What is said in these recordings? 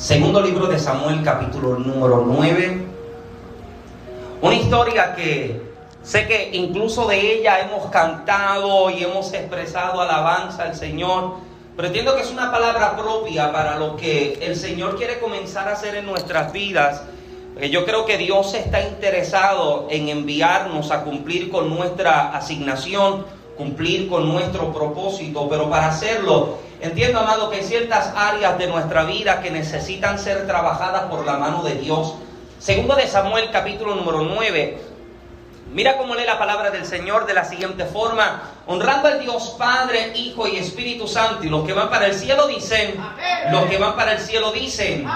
Segundo libro de Samuel, capítulo número 9. Una historia que sé que incluso de ella hemos cantado y hemos expresado alabanza al Señor, pero entiendo que es una palabra propia para lo que el Señor quiere comenzar a hacer en nuestras vidas. Yo creo que Dios está interesado en enviarnos a cumplir con nuestra asignación, cumplir con nuestro propósito, pero para hacerlo Entiendo, amado, que hay ciertas áreas de nuestra vida que necesitan ser trabajadas por la mano de Dios. Segundo de Samuel, capítulo número 9. Mira cómo lee la palabra del Señor de la siguiente forma, honrando al Dios Padre, Hijo y Espíritu Santo. Y los que van para el cielo dicen, los que van para el cielo dicen.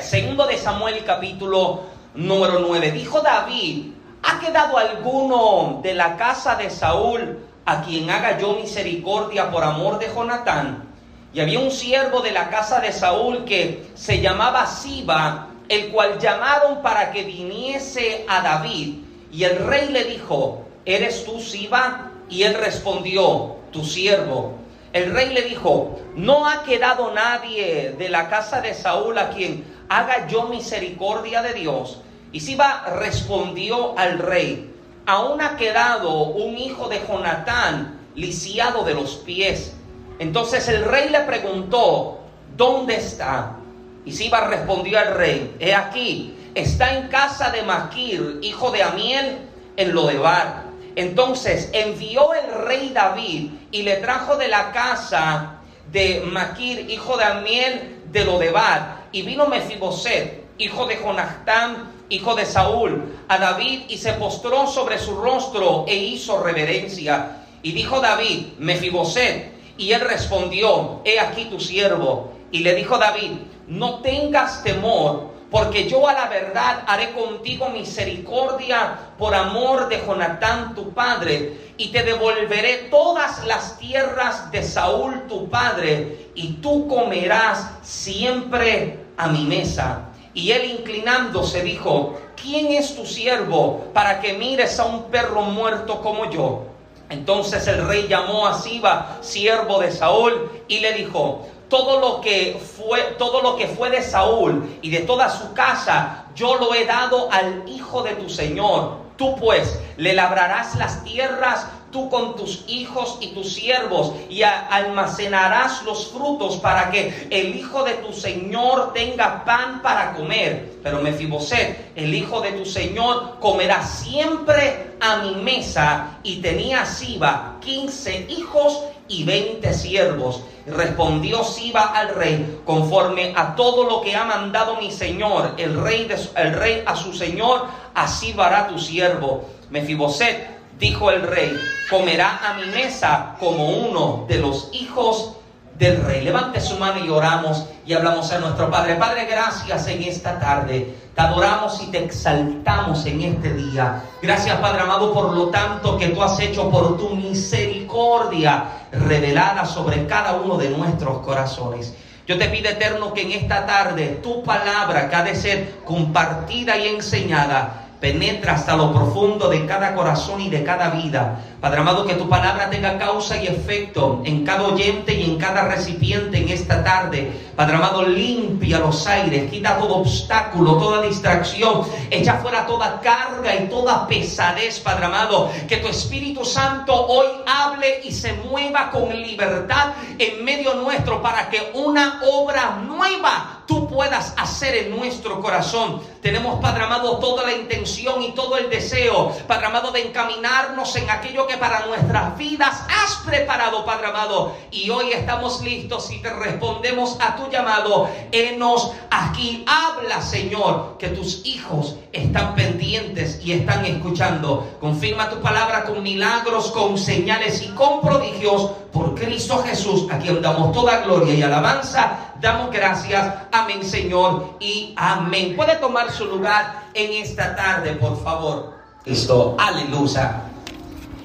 Segundo de Samuel, capítulo número 9. Dijo David, ¿ha quedado alguno de la casa de Saúl a quien haga yo misericordia por amor de Jonatán? Y había un siervo de la casa de Saúl que se llamaba Siba, el cual llamaron para que viniese a David. Y el rey le dijo, ¿eres tú Siba? Y él respondió, tu siervo. El rey le dijo, no ha quedado nadie de la casa de Saúl a quien haga yo misericordia de Dios. Y Siba respondió al rey, aún ha quedado un hijo de Jonatán lisiado de los pies entonces el rey le preguntó, ¿dónde está? Y Siba respondió al rey, he aquí, está en casa de Maquir, hijo de Amiel, en Lodebar. Entonces envió el rey David y le trajo de la casa de Maquir, hijo de Amiel, de Lodebar. Y vino Mefiboset, hijo de Jonatán, hijo de Saúl, a David y se postró sobre su rostro e hizo reverencia. Y dijo David, Mefiboset, y él respondió, he aquí tu siervo. Y le dijo David, no tengas temor, porque yo a la verdad haré contigo misericordia por amor de Jonatán tu padre, y te devolveré todas las tierras de Saúl tu padre, y tú comerás siempre a mi mesa. Y él inclinándose dijo, ¿quién es tu siervo para que mires a un perro muerto como yo? Entonces el rey llamó a Siba, siervo de Saúl, y le dijo, todo lo que fue todo lo que fue de Saúl y de toda su casa, yo lo he dado al hijo de tu señor. Tú pues le labrarás las tierras tú con tus hijos y tus siervos y almacenarás los frutos para que el hijo de tu señor tenga pan para comer. Pero Mefiboset, el hijo de tu señor, comerá siempre a mi mesa y tenía Siba quince hijos y veinte siervos. Respondió Siba al rey, conforme a todo lo que ha mandado mi señor, el rey, de, el rey a su señor, así hará tu siervo. Mefiboset dijo el rey, comerá a mi mesa como uno de los hijos del rey. Levante su mano y oramos y hablamos a nuestro Padre. Padre, gracias en esta tarde. Te adoramos y te exaltamos en este día. Gracias, Padre amado, por lo tanto que tú has hecho por tu misericordia revelada sobre cada uno de nuestros corazones. Yo te pido, eterno, que en esta tarde tu palabra que ha de ser compartida y enseñada penetra hasta lo profundo de cada corazón y de cada vida. Padre amado, que tu palabra tenga causa y efecto en cada oyente y en cada recipiente en esta tarde. Padre amado, limpia los aires, quita todo obstáculo, toda distracción, echa fuera toda carga y toda pesadez, Padre amado. Que tu Espíritu Santo hoy hable y se mueva con libertad en medio nuestro para que una obra nueva tú puedas hacer en nuestro corazón. Tenemos, Padre amado, toda la intención y todo el deseo, Padre amado, de encaminarnos en aquello que para nuestras vidas has preparado, Padre amado. Y hoy estamos listos y te respondemos a tu llamado. Enos aquí. Habla, Señor, que tus hijos están pendientes y están escuchando. Confirma tu palabra con milagros, con señales y con prodigios por Cristo Jesús, a quien damos toda gloria y alabanza. Damos gracias. Amén, Señor, y amén. Puede tomar su lugar en esta tarde, por favor. Cristo, aleluya.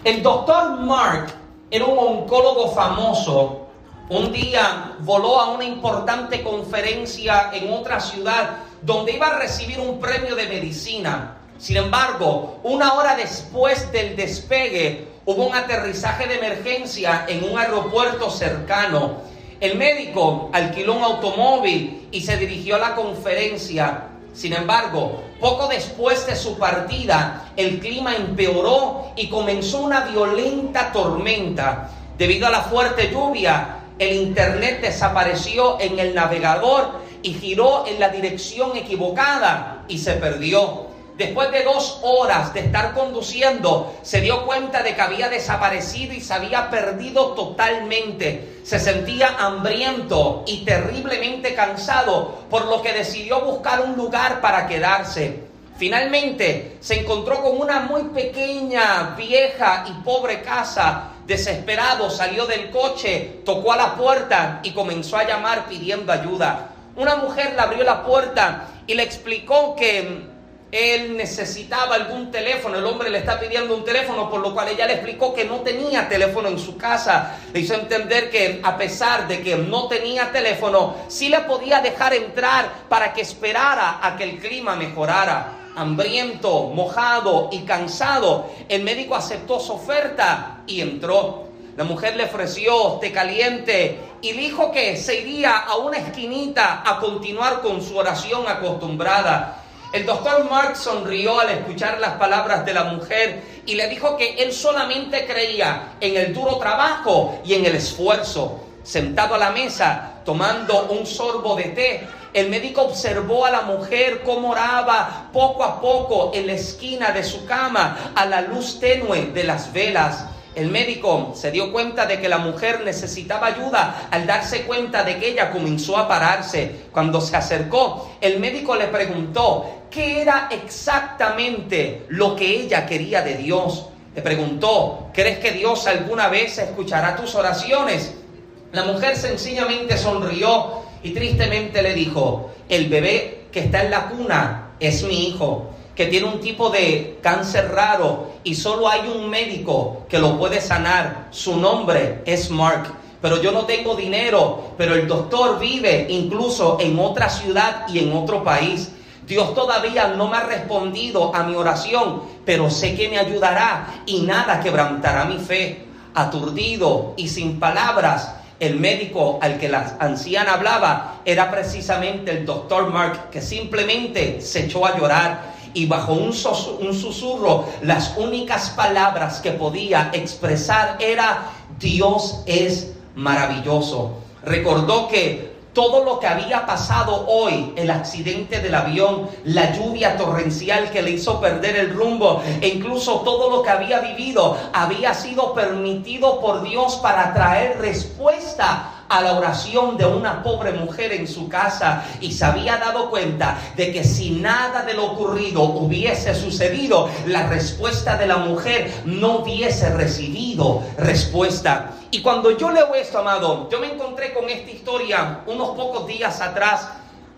El doctor Mark era un oncólogo famoso. Un día voló a una importante conferencia en otra ciudad donde iba a recibir un premio de medicina. Sin embargo, una hora después del despegue, hubo un aterrizaje de emergencia en un aeropuerto cercano. El médico alquiló un automóvil y se dirigió a la conferencia. Sin embargo, poco después de su partida, el clima empeoró y comenzó una violenta tormenta. Debido a la fuerte lluvia, el internet desapareció en el navegador y giró en la dirección equivocada y se perdió. Después de dos horas de estar conduciendo, se dio cuenta de que había desaparecido y se había perdido totalmente. Se sentía hambriento y terriblemente cansado, por lo que decidió buscar un lugar para quedarse. Finalmente se encontró con una muy pequeña, vieja y pobre casa. Desesperado salió del coche, tocó a la puerta y comenzó a llamar pidiendo ayuda. Una mujer le abrió la puerta y le explicó que él necesitaba algún teléfono, el hombre le está pidiendo un teléfono, por lo cual ella le explicó que no tenía teléfono en su casa. Le hizo entender que a pesar de que no tenía teléfono, sí le podía dejar entrar para que esperara a que el clima mejorara. Hambriento, mojado y cansado, el médico aceptó su oferta y entró. La mujer le ofreció té caliente y dijo que se iría a una esquinita a continuar con su oración acostumbrada. El doctor Mark sonrió al escuchar las palabras de la mujer y le dijo que él solamente creía en el duro trabajo y en el esfuerzo. Sentado a la mesa, tomando un sorbo de té, el médico observó a la mujer cómo oraba poco a poco en la esquina de su cama a la luz tenue de las velas. El médico se dio cuenta de que la mujer necesitaba ayuda al darse cuenta de que ella comenzó a pararse. Cuando se acercó, el médico le preguntó qué era exactamente lo que ella quería de Dios. Le preguntó, ¿crees que Dios alguna vez escuchará tus oraciones? La mujer sencillamente sonrió y tristemente le dijo, el bebé que está en la cuna es mi hijo que tiene un tipo de cáncer raro y solo hay un médico que lo puede sanar. Su nombre es Mark. Pero yo no tengo dinero, pero el doctor vive incluso en otra ciudad y en otro país. Dios todavía no me ha respondido a mi oración, pero sé que me ayudará y nada quebrantará mi fe. Aturdido y sin palabras, el médico al que la anciana hablaba era precisamente el doctor Mark, que simplemente se echó a llorar y bajo un, susurro las únicas palabras que podía expresar era Dios es maravilloso. Recordó que todo lo que había pasado hoy, el accidente del avión, la lluvia torrencial que le hizo perder el rumbo, e incluso todo lo que había vivido, había sido permitido por Dios para traer respuesta a la oración de una pobre mujer en su casa y se había dado cuenta de que si nada de lo ocurrido hubiese sucedido, la respuesta de la mujer no hubiese recibido respuesta. Y cuando yo leo esto, amado, yo me encontré con esta historia unos pocos días atrás.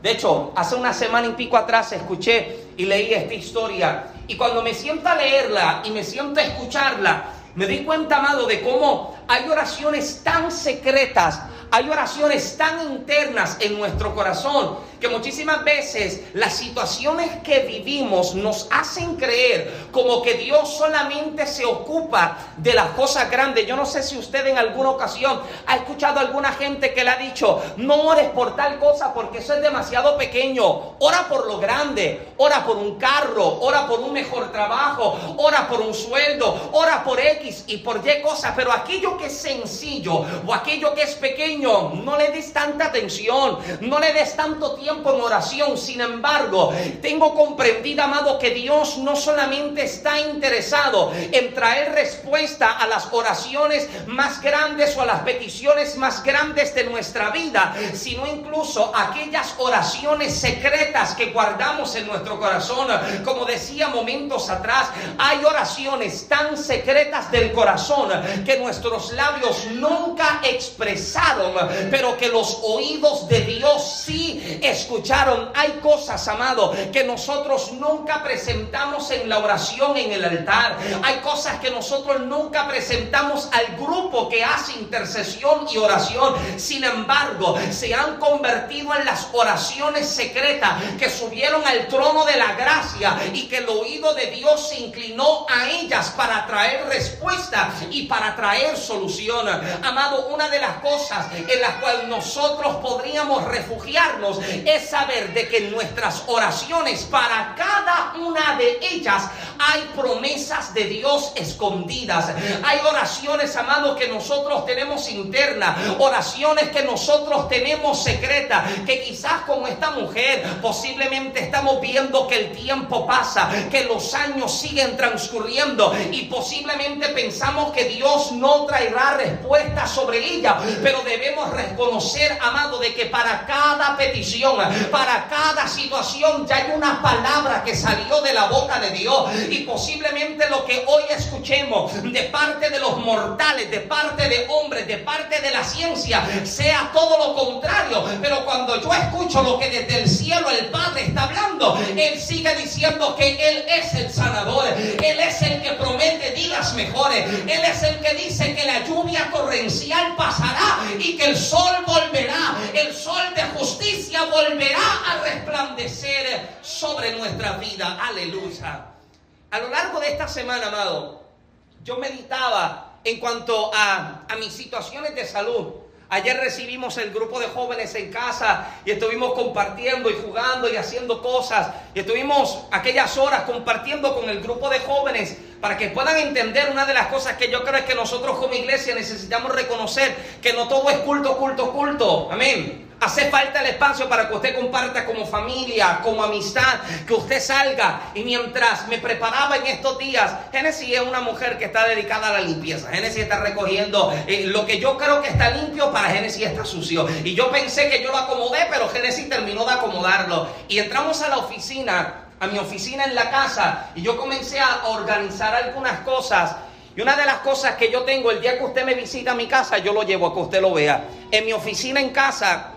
De hecho, hace una semana y pico atrás escuché y leí esta historia. Y cuando me siento a leerla y me siento a escucharla, me di cuenta, amado, de cómo hay oraciones tan secretas hay oraciones tan internas en nuestro corazón que muchísimas veces las situaciones que vivimos nos hacen creer como que Dios solamente se ocupa de las cosas grandes. Yo no sé si usted en alguna ocasión ha escuchado a alguna gente que le ha dicho, no ores por tal cosa porque eso es demasiado pequeño. Ora por lo grande, ora por un carro, ora por un mejor trabajo, ora por un sueldo, ora por X y por Y cosas. Pero aquello que es sencillo o aquello que es pequeño, no le des tanta atención, no le des tanto tiempo en oración. Sin embargo, tengo comprendido, amado, que Dios no solamente está interesado en traer respuesta a las oraciones más grandes o a las peticiones más grandes de nuestra vida, sino incluso aquellas oraciones secretas que guardamos en nuestro corazón. Como decía momentos atrás, hay oraciones tan secretas del corazón que nuestros labios nunca expresaron, pero que los oídos de Dios sí escucharon. Hay cosas, amado, que nosotros nunca presentamos en la oración en el altar. Hay cosas que nosotros nunca presentamos al grupo que hace intercesión y oración. Sin embargo, se han convertido en las oraciones secretas que subieron al trono de la gracia y que el oído de Dios se inclinó a ellas para traer respuesta y para traer solución. Amado, una de las cosas en las cuales nosotros podríamos refugiarnos es saber de que en nuestras oraciones para cada una de ellas hay promesas de Dios escondidas. Hay oraciones, amado, que nosotros tenemos internas, oraciones que nosotros tenemos secretas, que quizás como esta mujer posiblemente estamos viendo que el tiempo pasa, que los años siguen transcurriendo y posiblemente pensamos que Dios no traerá respuesta sobre ella, pero debemos reconocer, amado, de que para cada petición, para cada situación ya hay una palabra que salió de la boca de Dios. Y posiblemente lo que hoy escuchemos de parte de los mortales, de parte de hombres, de parte de la ciencia, sea todo lo contrario, pero cuando yo escucho lo que desde el cielo el Padre está hablando, Él sigue diciendo que Él es el sanador, Él es el que promete días mejores, Él es el que dice que la lluvia torrencial pasará y que el sol volverá, el sol de justicia volverá a resplandecer sobre nuestra vida. Aleluya. A lo largo de esta semana, amado, yo meditaba en cuanto a, a mis situaciones de salud. Ayer recibimos el grupo de jóvenes en casa y estuvimos compartiendo y jugando y haciendo cosas. Y estuvimos aquellas horas compartiendo con el grupo de jóvenes para que puedan entender una de las cosas que yo creo es que nosotros como iglesia necesitamos reconocer, que no todo es culto, culto, culto. Amén. Hace falta el espacio para que usted comparta como familia, como amistad, que usted salga. Y mientras me preparaba en estos días, Genesis es una mujer que está dedicada a la limpieza. Genesis está recogiendo eh, lo que yo creo que está limpio, para Genesis está sucio. Y yo pensé que yo lo acomodé, pero Genesis terminó de acomodarlo. Y entramos a la oficina, a mi oficina en la casa, y yo comencé a organizar algunas cosas. Y una de las cosas que yo tengo el día que usted me visita a mi casa, yo lo llevo a que usted lo vea. En mi oficina en casa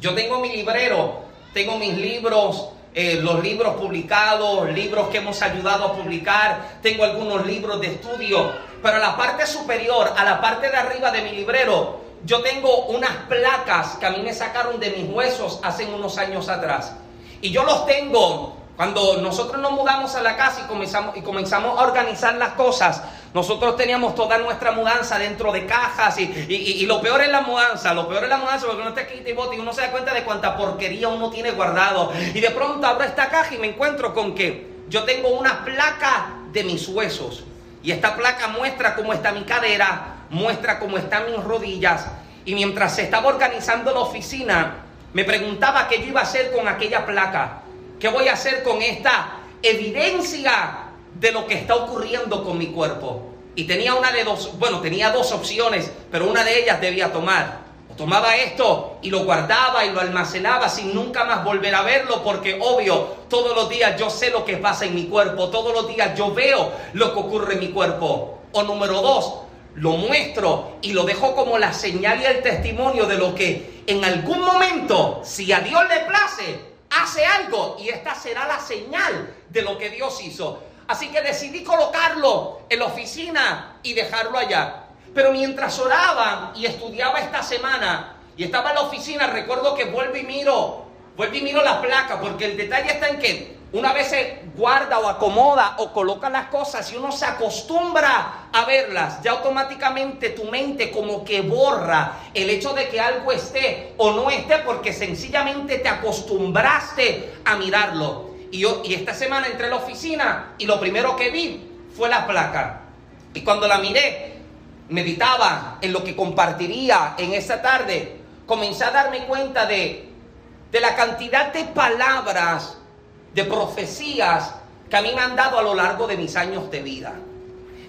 yo tengo mi librero, tengo mis libros, eh, los libros publicados, libros que hemos ayudado a publicar, tengo algunos libros de estudio, pero a la parte superior, a la parte de arriba de mi librero, yo tengo unas placas que a mí me sacaron de mis huesos hace unos años atrás. Y yo los tengo cuando nosotros nos mudamos a la casa y comenzamos, y comenzamos a organizar las cosas, nosotros teníamos toda nuestra mudanza dentro de cajas y, lo peor es la mudanza, lo peor es la mudanza porque uno está aquí y y uno se da cuenta de cuánta porquería uno tiene guardado. Y de pronto abro esta caja y me encuentro con que yo tengo una placa de mis huesos. Y esta placa muestra cómo está mi cadera, muestra cómo están mis rodillas. Y mientras se estaba organizando la oficina, me preguntaba qué yo iba a hacer con aquella placa. ¿Qué voy a hacer con esta evidencia de lo que está ocurriendo con mi cuerpo? Y tenía una de dos, bueno, tenía dos opciones, pero una de ellas debía tomar. O tomaba esto y lo guardaba y lo almacenaba sin nunca más volver a verlo, porque obvio, todos los días yo sé lo que pasa en mi cuerpo, todos los días yo veo lo que ocurre en mi cuerpo. O número dos, lo muestro y lo dejo como la señal y el testimonio de lo que en algún momento, si a Dios le place, hace algo y esta será la señal de lo que Dios hizo. Así que decidí colocarlo en la oficina y dejarlo allá. Pero mientras oraba y estudiaba esta semana y estaba en la oficina, recuerdo que vuelvo y miro, vuelvo y miro la placa, porque el detalle está en que una vez se guarda o acomoda o coloca las cosas y uno se acostumbra a verlas, ya automáticamente tu mente como que borra el hecho de que algo esté o no esté porque sencillamente te acostumbraste a mirarlo. Y esta semana entré a la oficina y lo primero que vi fue la placa. Y cuando la miré, meditaba en lo que compartiría en esa tarde comencé a darme cuenta de, de la cantidad de palabras, de profecías que a mí me han dado a lo largo de mis años de vida.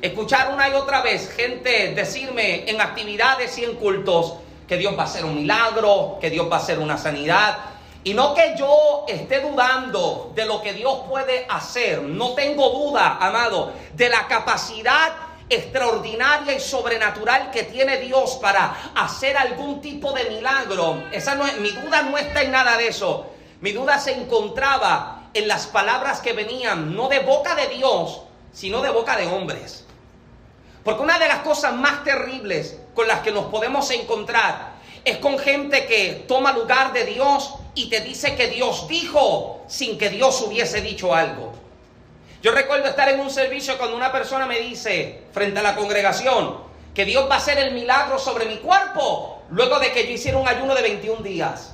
Escuchar una y otra vez gente decirme en actividades y en cultos que Dios va a hacer un milagro, que Dios va a hacer una sanidad. Y no que yo esté dudando de lo que Dios puede hacer. No tengo duda, amado, de la capacidad extraordinaria y sobrenatural que tiene Dios para hacer algún tipo de milagro. Esa no es, mi duda no está en nada de eso. Mi duda se encontraba en las palabras que venían no de boca de Dios, sino de boca de hombres. Porque una de las cosas más terribles con las que nos podemos encontrar es con gente que toma lugar de Dios y te dice que Dios dijo sin que Dios hubiese dicho algo. Yo recuerdo estar en un servicio cuando una persona me dice frente a la congregación que Dios va a hacer el milagro sobre mi cuerpo luego de que yo hiciera un ayuno de 21 días.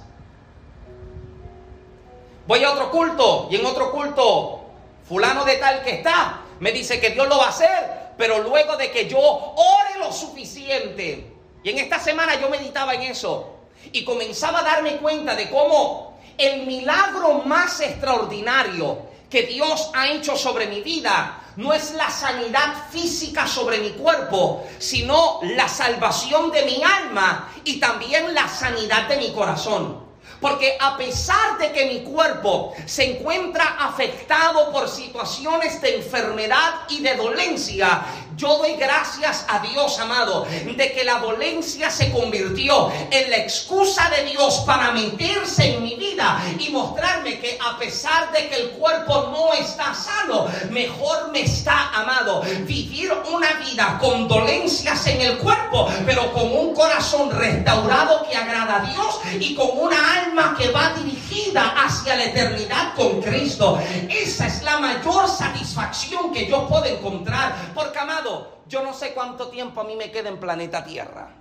Voy a otro culto y en otro culto fulano de tal que está me dice que Dios lo va a hacer, pero luego de que yo ore lo suficiente. Y en esta semana yo meditaba en eso y comenzaba a darme cuenta de cómo el milagro más extraordinario que Dios ha hecho sobre mi vida no es la sanidad física sobre mi cuerpo, sino la salvación de mi alma y también la sanidad de mi corazón. Porque a pesar de que mi cuerpo se encuentra afectado por situaciones de enfermedad y de dolencia, yo doy gracias a Dios, amado, de que la dolencia se convirtió en la excusa de Dios para meterse en mi vida y mostrarme que a pesar de que el cuerpo no está sano, mejor me está, amado, vivir una vida con dolencias en el cuerpo, pero con un corazón restaurado que agrada a Dios y con una alma que va dirigida hacia la eternidad con Cristo. Esa es la mayor satisfacción que yo puedo encontrar, porque, amado, yo no sé cuánto tiempo a mí me queda en planeta Tierra.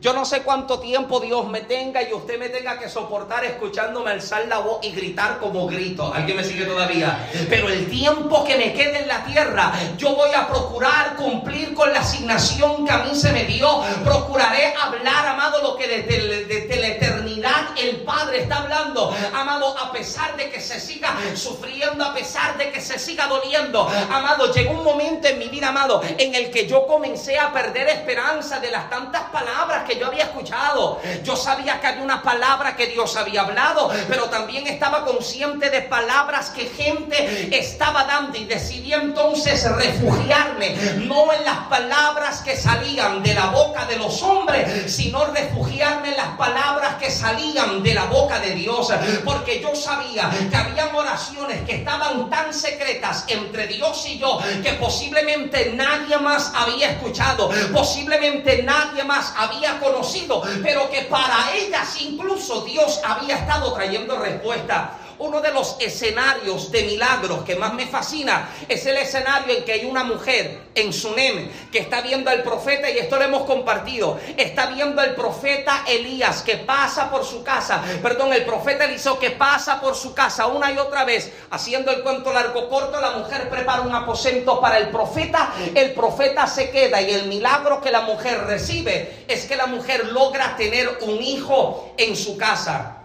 Yo no sé cuánto tiempo Dios me tenga y usted me tenga que soportar escuchándome alzar la voz y gritar como grito. ¿Alguien me sigue todavía? Pero el tiempo que me quede en la tierra, yo voy a procurar cumplir con la asignación que a mí se me dio. Procuraré hablar, amado, lo que desde, desde la eternidad el Padre está hablando. Amado, a pesar de que se siga sufriendo, a pesar de que se siga doliendo. Amado, llegó un momento en mi vida, amado, en el que yo comencé a perder esperanza de las tantas palabras que yo había escuchado. Yo sabía que había una palabra que Dios había hablado, pero también estaba consciente de palabras que gente estaba dando y decidí entonces refugiarme, no en las palabras que salían de la boca de los hombres, sino refugiarme en las palabras que salían de la boca de Dios, porque yo sabía que había oraciones que estaban tan secretas entre Dios y yo que posiblemente nadie más había escuchado, posiblemente nadie más había conocido, pero que para ellas incluso Dios había estado trayendo respuesta. Uno de los escenarios de milagros que más me fascina es el escenario en que hay una mujer en Sunem que está viendo al profeta, y esto lo hemos compartido, está viendo al profeta Elías que pasa por su casa, perdón, el profeta Eliseo que pasa por su casa una y otra vez, haciendo el cuento largo corto, la mujer prepara un aposento para el profeta, el profeta se queda y el milagro que la mujer recibe es que la mujer logra tener un hijo en su casa.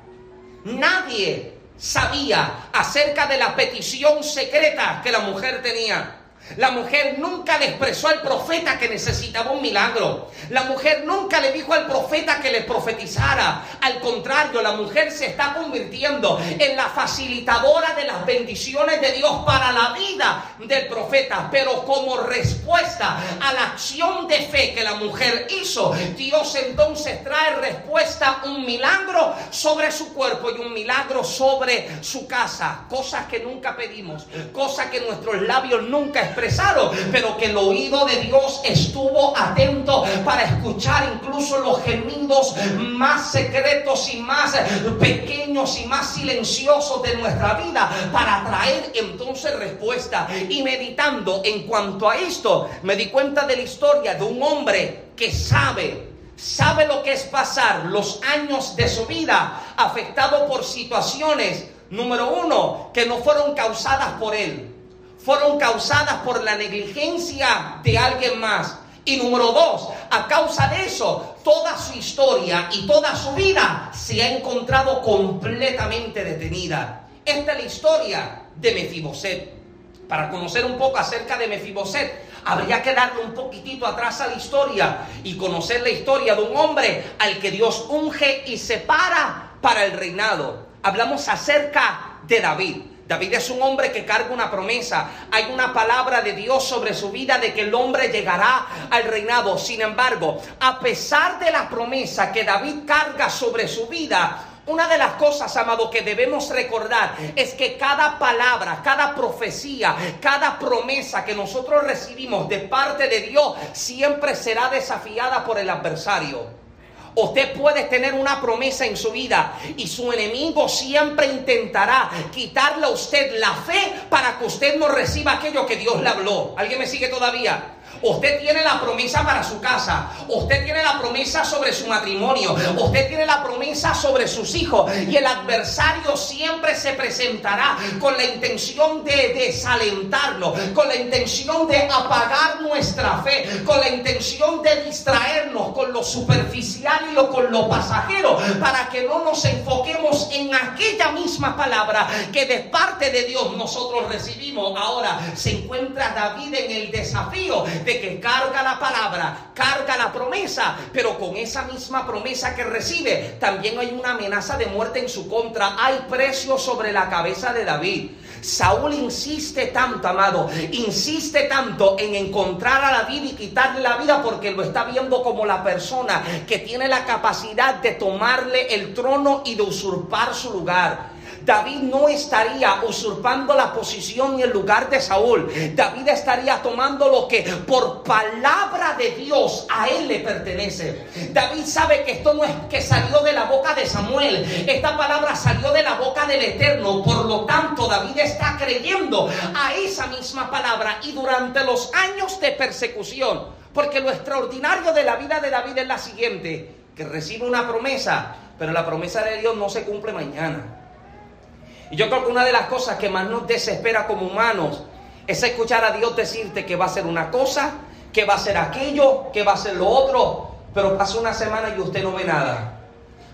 Nadie sabía acerca de la petición secreta que la mujer tenía. La mujer nunca expresó al profeta que necesitaba un milagro. La mujer nunca le dijo al profeta que le profetizara. Al contrario, la mujer se está convirtiendo en la facilitadora de las bendiciones de Dios para la vida del profeta. Pero como respuesta a la acción de fe que la mujer hizo, Dios entonces trae respuesta, un milagro sobre su cuerpo y un milagro sobre su casa. Cosas que nunca pedimos, cosas que nuestros labios nunca pero que el oído de Dios estuvo atento para escuchar incluso los gemidos más secretos y más pequeños y más silenciosos de nuestra vida para traer entonces respuesta. Y meditando en cuanto a esto, me di cuenta de la historia de un hombre que sabe sabe lo que es pasar los años de su vida afectado por situaciones, número uno, que no fueron causadas por él fueron causadas por la negligencia de alguien más. Y número dos, a causa de eso, toda su historia y toda su vida se ha encontrado completamente detenida. Esta es la historia de Mefiboset. Para conocer un poco acerca de Mefiboset, habría que darle un poquitito atrás a la historia y conocer la historia de un hombre al que Dios unge y separa para el reinado. Hablamos acerca de David. David es un hombre que carga una promesa. Hay una palabra de Dios sobre su vida de que el hombre llegará al reinado. Sin embargo, a pesar de la promesa que David carga sobre su vida, una de las cosas, amado, que debemos recordar es que cada palabra, cada profecía, cada promesa que nosotros recibimos de parte de Dios siempre será desafiada por el adversario. Usted puede tener una promesa en su vida y su enemigo siempre intentará quitarle a usted la fe para que usted no reciba aquello que Dios le habló. ¿Alguien me sigue todavía? Usted tiene la promesa para su casa. Usted tiene la promesa sobre su matrimonio. Usted tiene la promesa sobre sus hijos. Y el adversario siempre se presentará con la intención de desalentarlo, con la intención de apagar nuestra fe, con la intención de distraernos con lo superficial y lo, con lo pasajero, para que no nos enfoquemos en aquella misma palabra que de parte de Dios nosotros recibimos. Ahora se encuentra David en el desafío de que carga la palabra, carga la promesa, pero con esa misma promesa que recibe, también hay una amenaza de muerte en su contra. Hay precio sobre la cabeza de David. Saúl insiste tanto, amado, insiste tanto en encontrar a David y quitarle la vida porque lo está viendo como la persona que tiene la capacidad de tomarle el trono y de usurpar su lugar. David no estaría usurpando la posición y el lugar de Saúl. David estaría tomando lo que por palabra de Dios a él le pertenece. David sabe que esto no es que salió de la boca de Samuel. Esta palabra salió de la boca del Eterno. Por lo tanto, David está creyendo a esa misma palabra y durante los años de persecución. Porque lo extraordinario de la vida de David es la siguiente, que recibe una promesa, pero la promesa de Dios no se cumple mañana. Y yo creo que una de las cosas que más nos desespera como humanos es escuchar a Dios decirte que va a ser una cosa, que va a ser aquello, que va a ser lo otro, pero pasa una semana y usted no ve nada.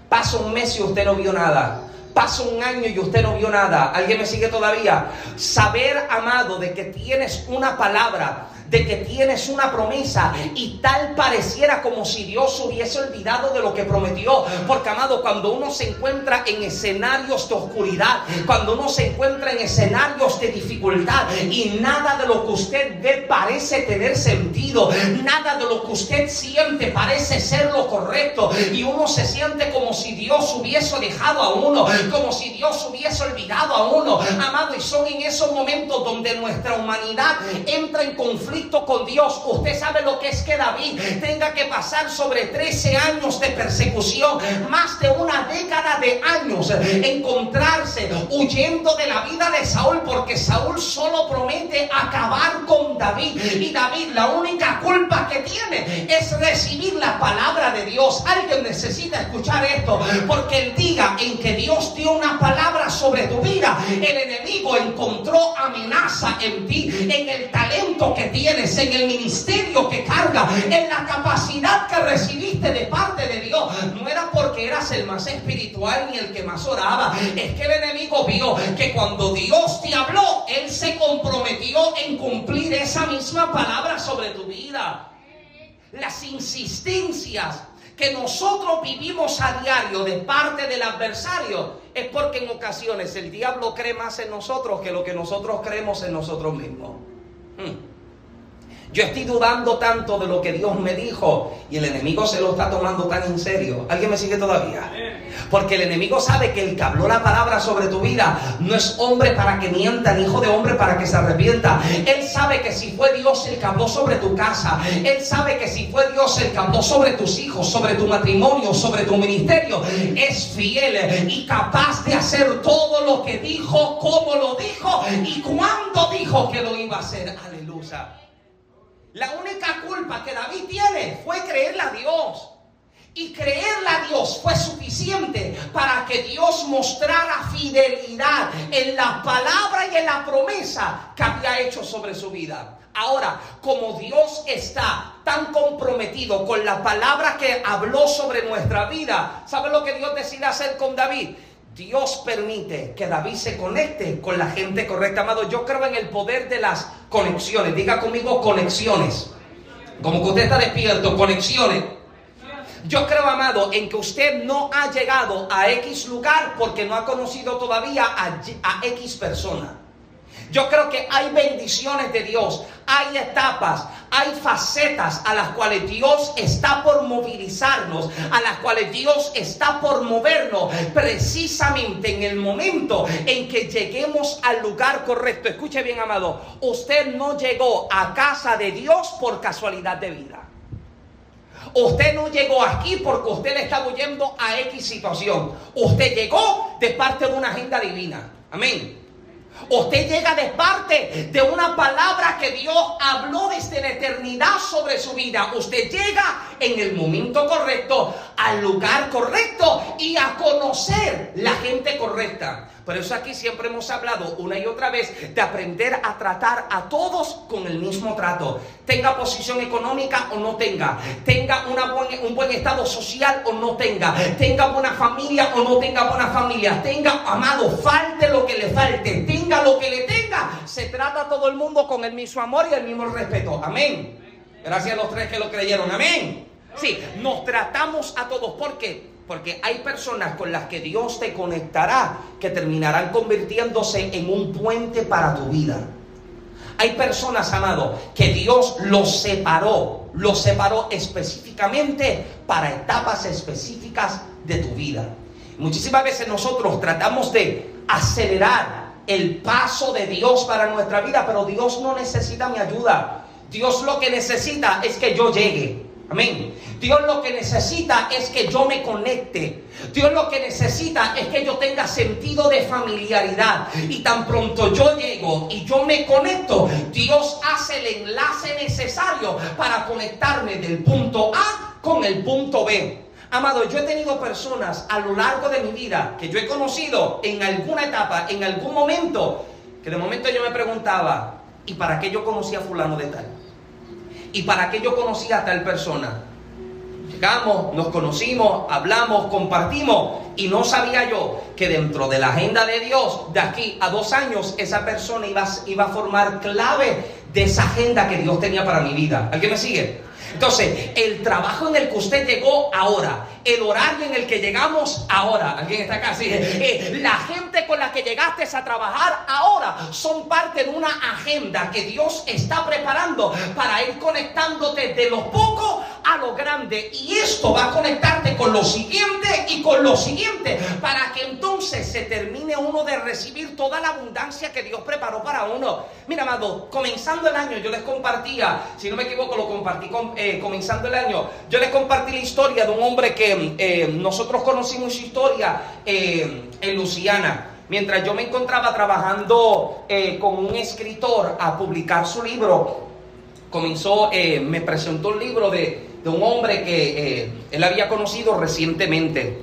Pasa un mes y usted no vio nada. Pasa un año y usted no vio nada. ¿Alguien me sigue todavía? Saber, amado, de que tienes una palabra de que tienes una promesa y tal pareciera como si Dios hubiese olvidado de lo que prometió. Porque amado, cuando uno se encuentra en escenarios de oscuridad, cuando uno se encuentra en escenarios de dificultad y nada de lo que usted ve parece tener sentido, nada de lo que usted siente parece ser lo correcto y uno se siente como si Dios hubiese dejado a uno, como si Dios hubiese olvidado a uno, amado, y son en esos momentos donde nuestra humanidad entra en conflicto con Dios. Usted sabe lo que es que David tenga que pasar sobre 13 años de persecución, más de una década de años, encontrarse huyendo de la vida de Saúl, porque Saúl solo promete acabar con David. Y David la única culpa que tiene es recibir la palabra de Dios. Alguien necesita escuchar esto, porque el día en que Dios dio una palabra sobre tu vida, el enemigo encontró amenaza en ti, en el talento que en el ministerio que carga, en la capacidad que recibiste de parte de Dios. No era porque eras el más espiritual ni el que más oraba. Es que el enemigo vio que cuando Dios te habló, Él se comprometió en cumplir esa misma palabra sobre tu vida. Las insistencias que nosotros vivimos a diario de parte del adversario es porque en ocasiones el diablo cree más en nosotros que lo que nosotros creemos en nosotros mismos. Hmm. Yo estoy dudando tanto de lo que Dios me dijo y el enemigo se lo está tomando tan en serio. ¿Alguien me sigue todavía? Porque el enemigo sabe que el que habló la palabra sobre tu vida no es hombre para que mienta, ni hijo de hombre para que se arrepienta. Él sabe que si fue Dios el que habló sobre tu casa, Él sabe que si fue Dios el que habló sobre tus hijos, sobre tu matrimonio, sobre tu ministerio, es fiel y capaz de hacer todo lo que dijo, como lo dijo y cuándo dijo que lo iba a hacer. Aleluya. La única culpa que David tiene fue creerle a Dios. Y creerle a Dios fue suficiente para que Dios mostrara fidelidad en la palabra y en la promesa que había hecho sobre su vida. Ahora, como Dios está tan comprometido con la palabra que habló sobre nuestra vida. ¿Sabe lo que Dios decide hacer con David? Dios permite que David se conecte con la gente correcta, amado. Yo creo en el poder de las conexiones. Diga conmigo conexiones. Como que usted está despierto, conexiones. Yo creo, amado, en que usted no ha llegado a X lugar porque no ha conocido todavía a, a X persona. Yo creo que hay bendiciones de Dios, hay etapas, hay facetas a las cuales Dios está por movilizarnos, a las cuales Dios está por movernos, precisamente en el momento en que lleguemos al lugar correcto. Escuche bien, amado, usted no llegó a casa de Dios por casualidad de vida. Usted no llegó aquí porque usted le está huyendo a X situación. Usted llegó de parte de una agenda divina. Amén. Usted llega de parte de una palabra que Dios habló desde la eternidad sobre su vida. Usted llega en el momento correcto, al lugar correcto y a conocer la gente correcta. Por eso aquí siempre hemos hablado una y otra vez de aprender a tratar a todos con el mismo trato. Tenga posición económica o no tenga. Tenga una un buen estado social o no tenga. Tenga buena familia o no tenga buena familia. Tenga, amado, falte lo que le falte. Tenga lo que le tenga. Se trata a todo el mundo con el mismo amor y el mismo respeto. Amén. Gracias a los tres que lo creyeron. Amén. Sí, nos tratamos a todos. ¿Por qué? Porque hay personas con las que Dios te conectará que terminarán convirtiéndose en un puente para tu vida. Hay personas, amado, que Dios los separó, los separó específicamente para etapas específicas de tu vida. Muchísimas veces nosotros tratamos de acelerar el paso de Dios para nuestra vida, pero Dios no necesita mi ayuda. Dios lo que necesita es que yo llegue. Amén. Dios lo que necesita es que yo me conecte. Dios lo que necesita es que yo tenga sentido de familiaridad. Y tan pronto yo llego y yo me conecto, Dios hace el enlace necesario para conectarme del punto A con el punto B. Amado, yo he tenido personas a lo largo de mi vida que yo he conocido en alguna etapa, en algún momento, que de momento yo me preguntaba, ¿y para qué yo conocía a fulano de tal? ¿Y para qué yo conocía a tal persona? Llegamos, nos conocimos, hablamos, compartimos y no sabía yo que dentro de la agenda de Dios, de aquí a dos años, esa persona iba, iba a formar clave de esa agenda que Dios tenía para mi vida. ¿Alguien me sigue? Entonces, el trabajo en el que usted llegó ahora, el horario en el que llegamos ahora, ¿alguien está acá? Sí. Eh, la gente con la que llegaste a trabajar ahora son parte de una agenda que Dios está preparando para ir conectándote de lo poco a lo grande. Y esto va a conectarte con lo siguiente y con lo siguiente, para que entonces se termine uno de recibir toda la abundancia que Dios preparó para uno. Mira, amado, comenzando el año yo les compartía, si no me equivoco, lo compartí con eh, comenzando el año, yo les compartí la historia de un hombre que eh, nosotros conocimos su historia eh, en Luciana. Mientras yo me encontraba trabajando con un escritor a publicar su libro, comenzó, me presentó un libro de, de un hombre que él había conocido recientemente.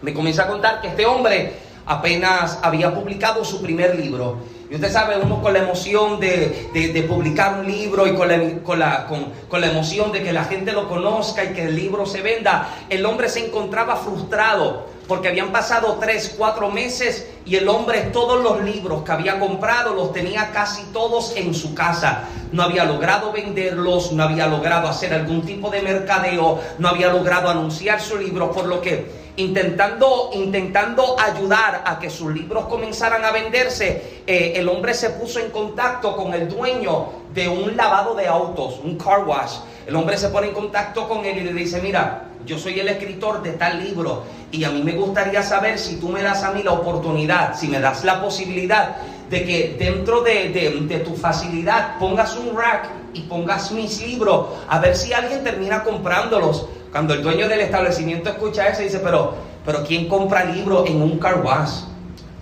Me comienza a contar que este hombre apenas había publicado su primer libro y usted sabe, uno con la emoción de, publicar un libro y con, la emoción de que la gente lo conozca y que el libro se venda, el hombre se encontraba frustrado porque habían pasado tres, cuatro meses y el hombre todos los libros que había comprado los tenía casi todos en su casa. No había logrado venderlos, no había logrado hacer algún tipo de mercadeo, no había logrado anunciar su libro, por lo que intentando, intentando ayudar a que sus libros comenzaran a venderse, eh, el hombre se puso en contacto con el dueño de un lavado de autos, un car wash. El hombre se pone en contacto con él y le dice, mira, yo soy el escritor de tal libro y a mí me gustaría saber si tú me das a mí la oportunidad, si me das la posibilidad de que dentro de, de tu facilidad pongas un rack y pongas mis libros, a ver si alguien termina comprándolos. Cuando el dueño del establecimiento escucha eso, dice, pero, pero ¿quién compra libros en un car wash?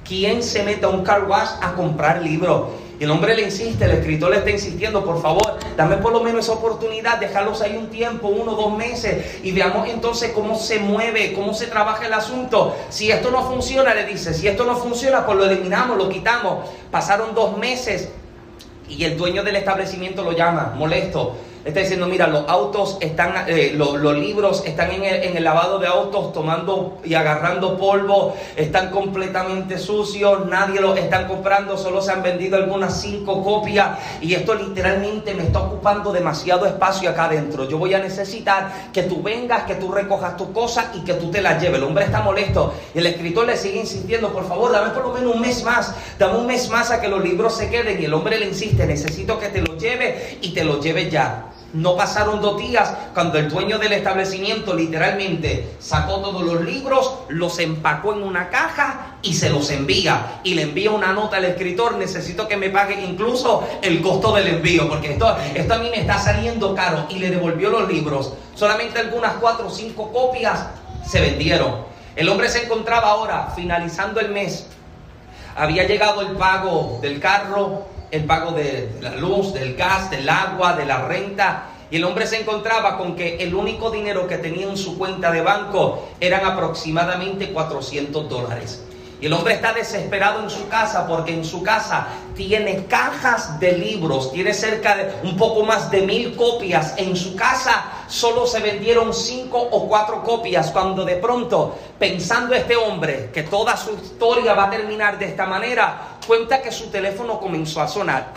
¿Quién se mete a un car wash a comprar libros? Y el hombre le insiste, el escritor le está insistiendo, por favor, dame por lo menos esa oportunidad, déjalos ahí un tiempo, uno, dos meses, y veamos entonces cómo se mueve, cómo se trabaja el asunto. Si esto no funciona, le dice, si esto no funciona, pues lo eliminamos, lo quitamos. Pasaron dos meses y el dueño del establecimiento lo llama, molesto Está diciendo, mira, los autos están, eh, los, libros están en el, en el, lavado de autos tomando y agarrando polvo, están completamente sucios, nadie los están comprando, solo se han vendido algunas cinco copias y esto literalmente me está ocupando demasiado espacio acá adentro. Yo voy a necesitar que tú vengas, que tú recojas tus cosas y que tú te las lleves. El hombre está molesto y el escritor le sigue insistiendo, por favor, dame por lo menos un mes más, dame un mes más a que los libros se queden y el hombre le insiste, necesito que te los lleve y te los lleve ya. No pasaron dos días cuando el dueño del establecimiento literalmente sacó todos los libros, los empacó en una caja y se los envía. Y le envía una nota al escritor, necesito que me pague incluso el costo del envío, porque esto, esto a mí me está saliendo caro. Y le devolvió los libros. Solamente algunas cuatro o cinco copias se vendieron. El hombre se encontraba ahora finalizando el mes. Había llegado el pago del carro, el pago de, la luz, del gas, del agua, de la renta. Y el hombre se encontraba con que el único dinero que tenía en su cuenta de banco eran aproximadamente 400 dólares. Y el hombre está desesperado en su casa porque en su casa tiene cajas de libros, tiene cerca de un poco más de mil copias. En su casa solo se vendieron cinco o cuatro copias cuando de pronto, pensando este hombre que toda su historia va a terminar de esta manera, cuenta que su teléfono comenzó a sonar.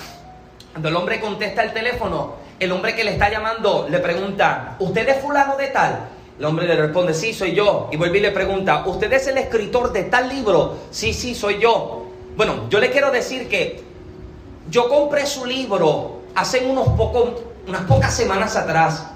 Cuando el hombre contesta el teléfono, el hombre que le está llamando le pregunta, ¿usted es fulano de tal? El hombre le responde, sí, soy yo. Y vuelve y le pregunta, ¿usted es el escritor de tal libro? Sí, sí, soy yo. Bueno, yo le quiero decir que yo compré su libro hace unos pocos, unas pocas semanas atrás.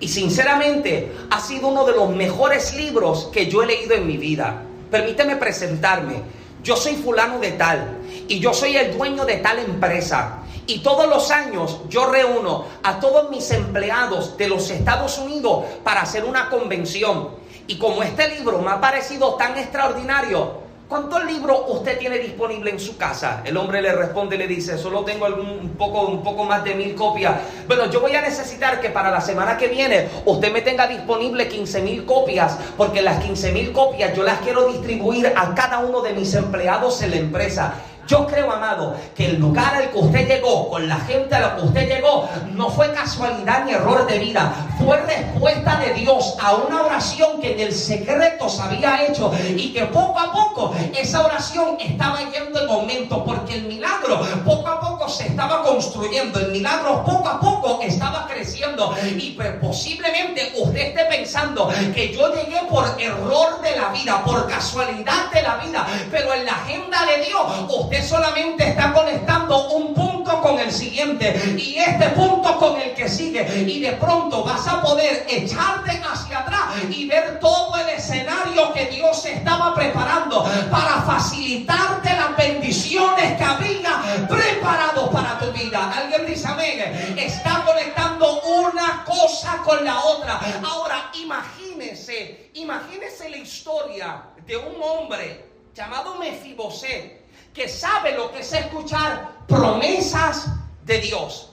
Y sinceramente ha sido uno de los mejores libros que yo he leído en mi vida. Permíteme presentarme. Yo soy fulano de tal y yo soy el dueño de tal empresa. Y todos los años yo reúno a todos mis empleados de los Estados Unidos para hacer una convención. Y como este libro me ha parecido tan extraordinario, ¿Cuántos libros usted tiene disponible en su casa? El hombre le responde y le dice, solo tengo un, poco, un poco más de mil copias. Bueno, yo voy a necesitar que para la semana que viene usted me tenga disponible 15 mil copias, porque las 15 mil copias yo las quiero distribuir a cada uno de mis empleados en la empresa. Yo creo, amado, que el lugar al que usted llegó, con la gente a la que usted llegó, no fue casualidad ni error de vida. Fue respuesta de Dios a una oración que en el secreto se había hecho y que poco a poco esa oración estaba yendo en aumento porque el milagro poco a poco se estaba construyendo. El milagro poco a poco estaba creciendo y pues, posiblemente usted esté pensando que yo llegué por error de la vida, por casualidad de la vida, pero en la agenda de Dios usted solamente está conectando un punto con el siguiente y este punto con el que sigue. Y de pronto vas a poder echarte hacia atrás y ver todo el escenario que Dios estaba preparando para facilitarte las bendiciones que había preparado para tu vida. Alguien dice amén. Está conectando una cosa con la otra. Ahora imagínese, imagínese la historia de un hombre llamado Mefiboset que sabe lo que es escuchar promesas de Dios.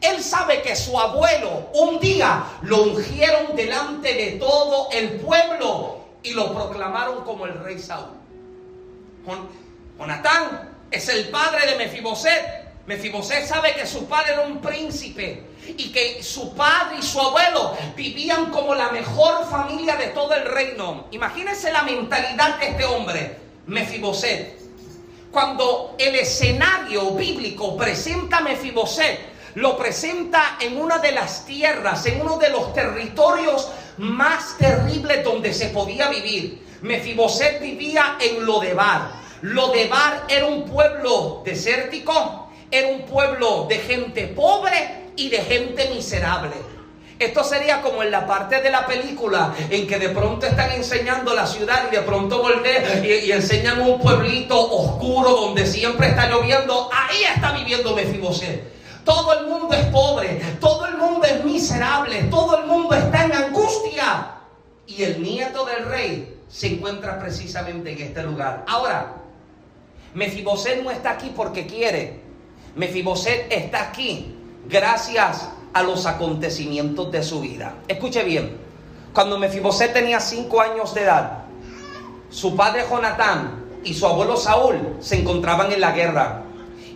Él sabe que su abuelo un día lo ungieron delante de todo el pueblo y lo proclamaron como el rey Saúl. Jonatán es el padre de Mefiboset. Mefiboset sabe que su padre era un príncipe y que su padre y su abuelo vivían como la mejor familia de todo el reino. Imagínense la mentalidad de este hombre, Mefiboset cuando el escenario bíblico presenta a Mefiboset, lo presenta en una de las tierras, en uno de los territorios más terribles donde se podía vivir. Mefiboset vivía en Lodebar. Lodebar era un pueblo desértico, era un pueblo de gente pobre y de gente miserable. Esto sería como en la parte de la película en que de pronto están enseñando la ciudad y de pronto voltean y, enseñan un pueblito oscuro donde siempre está lloviendo. Ahí está viviendo Mefiboset. Todo el mundo es pobre, todo el mundo es miserable, todo el mundo está en angustia. Y el nieto del rey se encuentra precisamente en este lugar. Ahora, Mefiboset no está aquí porque quiere. Mefiboset está aquí gracias a los acontecimientos de su vida. Escuche bien, cuando Mefiboset tenía cinco años de edad, su padre Jonatán y su abuelo Saúl se encontraban en la guerra.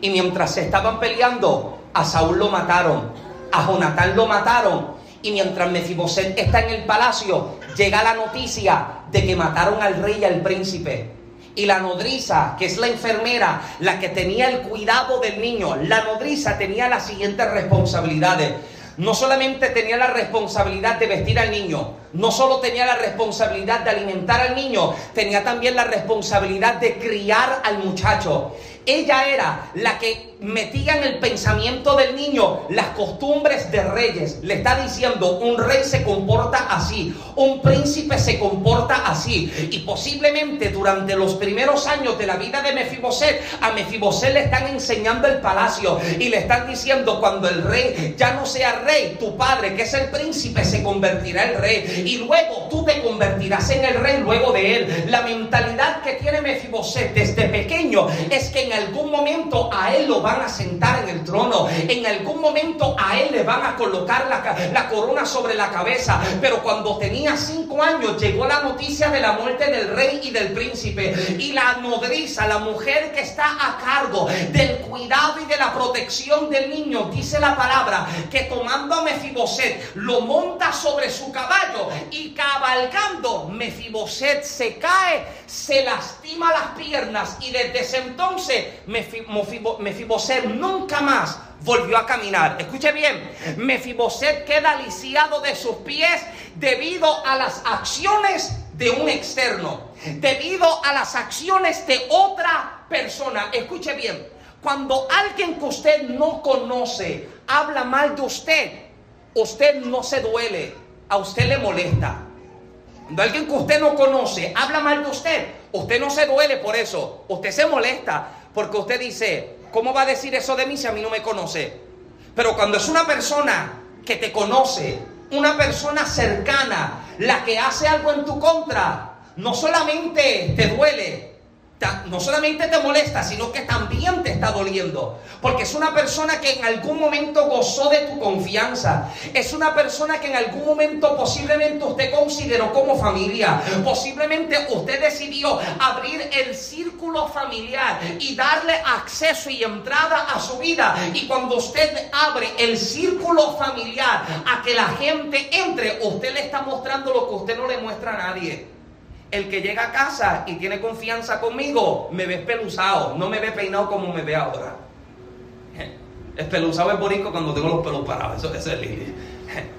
Y mientras se estaban peleando, a Saúl lo mataron. a Jonatán lo mataron. Y mientras Mefiboset está en el palacio, llega la noticia de que mataron al rey y al príncipe. Y la nodriza, que es la enfermera, la que tenía el cuidado del niño, la nodriza tenía las siguientes responsabilidades. No solamente tenía la responsabilidad de vestir al niño, no solo tenía la responsabilidad de alimentar al niño, tenía también la responsabilidad de criar al muchacho. Ella era la que metía en el pensamiento del niño las costumbres de reyes. Le está diciendo, un rey se comporta así, un príncipe se comporta así. Y posiblemente durante los primeros años de la vida de Mefiboset, a Mefiboset le están enseñando el palacio y le están diciendo, cuando el rey ya no sea rey, tu padre, que es el príncipe, se convertirá en rey. Y luego tú te convertirás en el rey luego de él. La mentalidad que tiene Mefiboset desde pequeño es que en algún momento a él lo van a sentar en el trono. En algún momento a él le van a colocar la, la corona sobre la cabeza. Pero cuando tenía cinco años llegó la noticia de la muerte del rey y del príncipe. Y la nodriza, la mujer que está a cargo del cuidado y de la protección del niño, dice la palabra, que tomando a Mefiboset lo monta sobre su caballo y cabalgando Mefiboset se cae, se lastima las piernas y desde ese entonces Mefiboset nunca más volvió a caminar. Escuche bien, Mefiboset queda lisiado de sus pies debido a las acciones de un externo, debido a las acciones de otra persona. Escuche bien, cuando alguien que usted no conoce habla mal de usted, usted no se duele, a usted le molesta. Cuando alguien que usted no conoce habla mal de usted, usted no se duele por eso, usted se molesta porque usted dice, ¿cómo va a decir eso de mí si a mí no me conoce? Pero cuando es una persona que te conoce, una persona cercana, la que hace algo en tu contra, no solamente te duele, no solamente te molesta, sino que también te está doliendo. Porque es una persona que en algún momento gozó de tu confianza. Es una persona que en algún momento posiblemente usted consideró como familia. Posiblemente usted decidió abrir el círculo familiar y darle acceso y entrada a su vida. Y cuando usted abre el círculo familiar a que la gente entre, usted le está mostrando lo que usted no le muestra a nadie. El que llega a casa y tiene confianza conmigo, me ve espeluzado, no me ve peinado como me ve ahora. Espeluzado es bonito cuando tengo los pelos parados, eso, es lindo.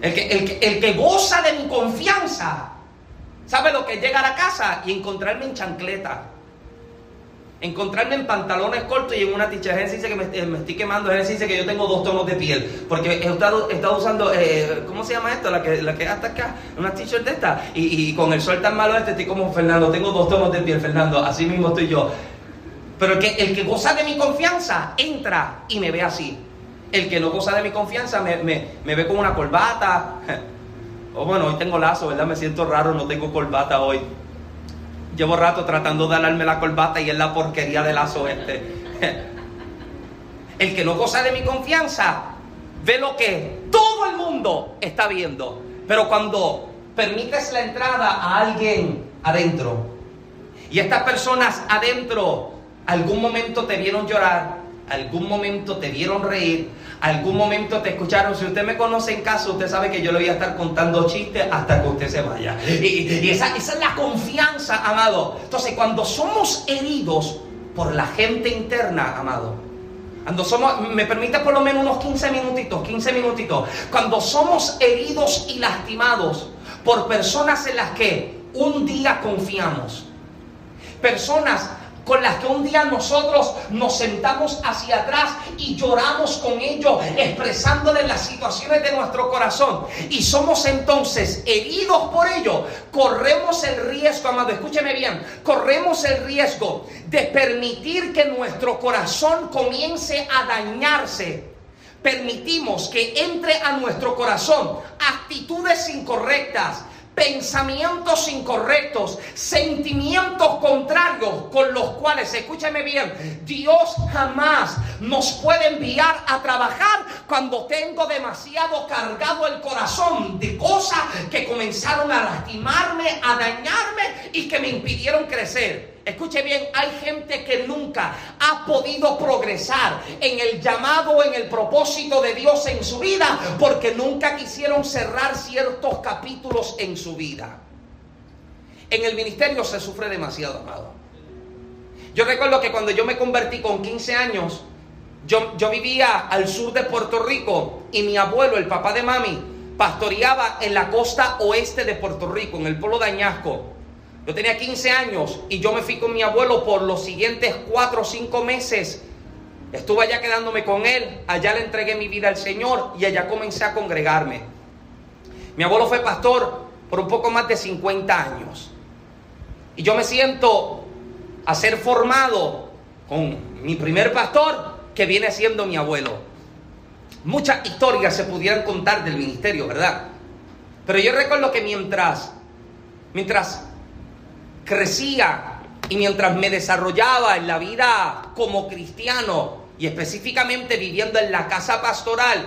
El que, el, el que goza de mi confianza, sabe lo que es llegar a casa y encontrarme en chancleta encontrarme en pantalones cortos y en una ticha. dice que me, estoy quemando. dice que yo tengo dos tonos de piel. Porque he estado, usando, eh, ¿cómo se llama esto? La que, la que hasta acá, una t-shirt de esta. Y, con el sol tan malo este estoy como Fernando. Tengo dos tonos de piel, Fernando. Así mismo estoy yo. Pero el que, el que goza de mi confianza entra y me ve así. El que no goza de mi confianza me, me ve con una corbata. O bueno, hoy tengo lazo, ¿verdad? Me siento raro, no tengo corbata hoy. Llevo rato tratando de alarme la corbata y es la porquería del lazo este. El que no goza de mi confianza ve lo que todo el mundo está viendo. Pero cuando permites la entrada a alguien adentro y estas personas adentro algún momento te vieron llorar, algún momento te vieron reír, algún momento te escucharon. Si usted me conoce en casa, usted sabe que yo le voy a estar contando chistes hasta que usted se vaya. Y, esa, esa, es la confianza, amado. Entonces, cuando somos heridos por la gente interna, amado, cuando somos, me permite por lo menos unos 15 minutitos, 15 minutitos, cuando somos heridos y lastimados por personas en las que un día confiamos, personas con las que un día nosotros nos sentamos hacia atrás y lloramos con ellos, expresándole las situaciones de nuestro corazón. Y somos entonces heridos por ello. Corremos el riesgo, amado, escúcheme bien, corremos el riesgo de permitir que nuestro corazón comience a dañarse permitimos que entre a nuestro corazón actitudes incorrectas, pensamientos incorrectos, sentimientos contrarios con los cuales, escúcheme bien, Dios jamás nos puede enviar a trabajar cuando tengo demasiado cargado el corazón de cosas que comenzaron a lastimarme, a dañarme y que me impidieron crecer. Escuche bien, hay gente que nunca ha podido progresar en el llamado, en el propósito de Dios en su vida, porque nunca quisieron cerrar ciertos capítulos en su vida. En el ministerio se sufre demasiado, amado. Yo recuerdo que cuando yo me convertí con 15 años, yo, yo vivía al sur de Puerto Rico y mi abuelo, el papá de mami, pastoreaba en la costa oeste de Puerto Rico, en el pueblo de Añasco. Yo tenía 15 años y yo me fui con mi abuelo por los siguientes 4 o 5 meses. Estuve allá quedándome con él, allá le entregué mi vida al Señor y allá comencé a congregarme. Mi abuelo fue pastor por un poco más de 50 años. Y yo me siento a ser formado con mi primer pastor, que viene siendo mi abuelo. Muchas historias se pudieran contar del ministerio, ¿verdad? Pero yo recuerdo que mientras, mientras crecía y mientras me desarrollaba en la vida como cristiano y específicamente viviendo en la casa pastoral,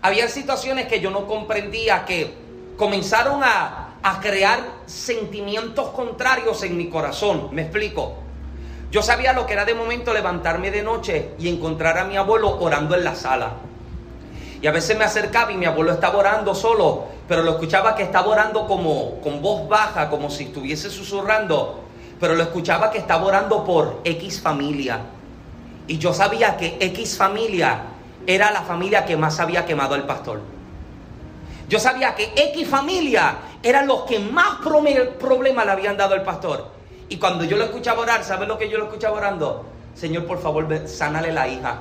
había situaciones que yo no comprendía que comenzaron a, a crear sentimientos contrarios en mi corazón. Me explico. Yo sabía lo que era de momento levantarme de noche y encontrar a mi abuelo orando en la sala. Y a veces me acercaba y mi abuelo estaba orando solo, pero lo escuchaba que estaba orando como con voz baja, como si estuviese susurrando, pero lo escuchaba que estaba orando por X familia. Y yo sabía que X familia era la familia que más había quemado al pastor. Yo sabía que X familia eran los que más problemas le habían dado al pastor. Y cuando yo lo escuchaba orar, ¿sabes lo que yo lo escuchaba orando? Señor, por favor, sánale la hija.